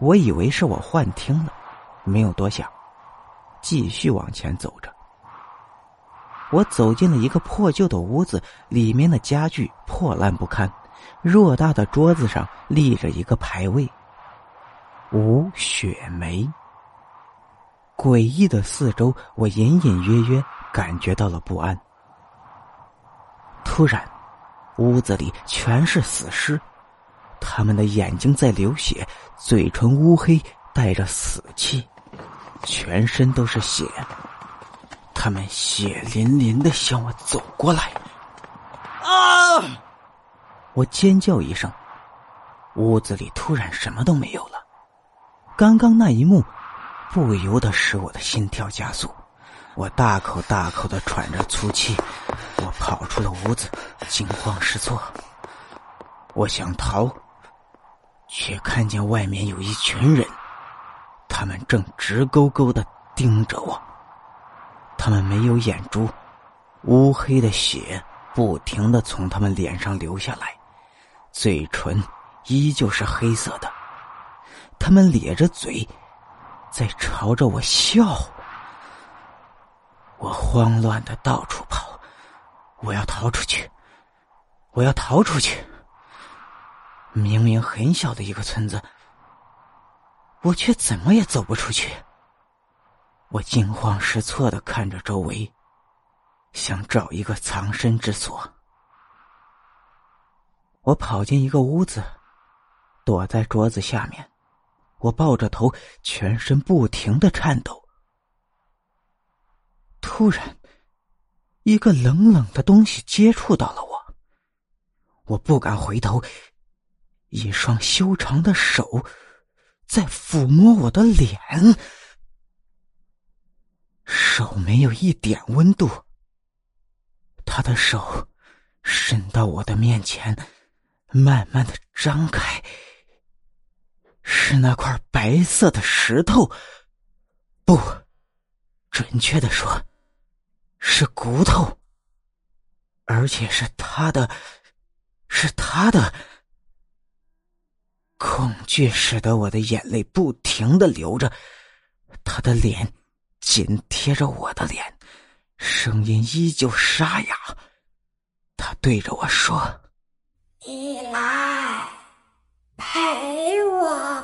我以为是我幻听了，没有多想，继续往前走着。我走进了一个破旧的屋子，里面的家具破烂不堪，偌大的桌子上立着一个牌位——吴雪梅。诡异的四周，我隐隐约约感觉到了不安。突然，屋子里全是死尸，他们的眼睛在流血，嘴唇乌黑，带着死气，全身都是血。他们血淋淋的向我走过来，啊！我尖叫一声，屋子里突然什么都没有了。刚刚那一幕，不由得使我的心跳加速，我大口大口的喘着粗气。我跑出了屋子，惊慌失措。我想逃，却看见外面有一群人，他们正直勾勾的盯着我。他们没有眼珠，乌黑的血不停的从他们脸上流下来，嘴唇依旧是黑色的。他们咧着嘴，在朝着我笑。我慌乱的到处跑，我要逃出去，我要逃出去。明明很小的一个村子，我却怎么也走不出去。我惊慌失措的看着周围，想找一个藏身之所。我跑进一个屋子，躲在桌子下面，我抱着头，全身不停的颤抖。突然，一个冷冷的东西接触到了我，我不敢回头，一双修长的手在抚摸我的脸。手没有一点温度。他的手伸到我的面前，慢慢的张开，是那块白色的石头，不，准确的说，是骨头，而且是他的，是他的。恐惧使得我的眼泪不停的流着，他的脸。紧贴着我的脸，声音依旧沙哑。他对着我说：“你来陪我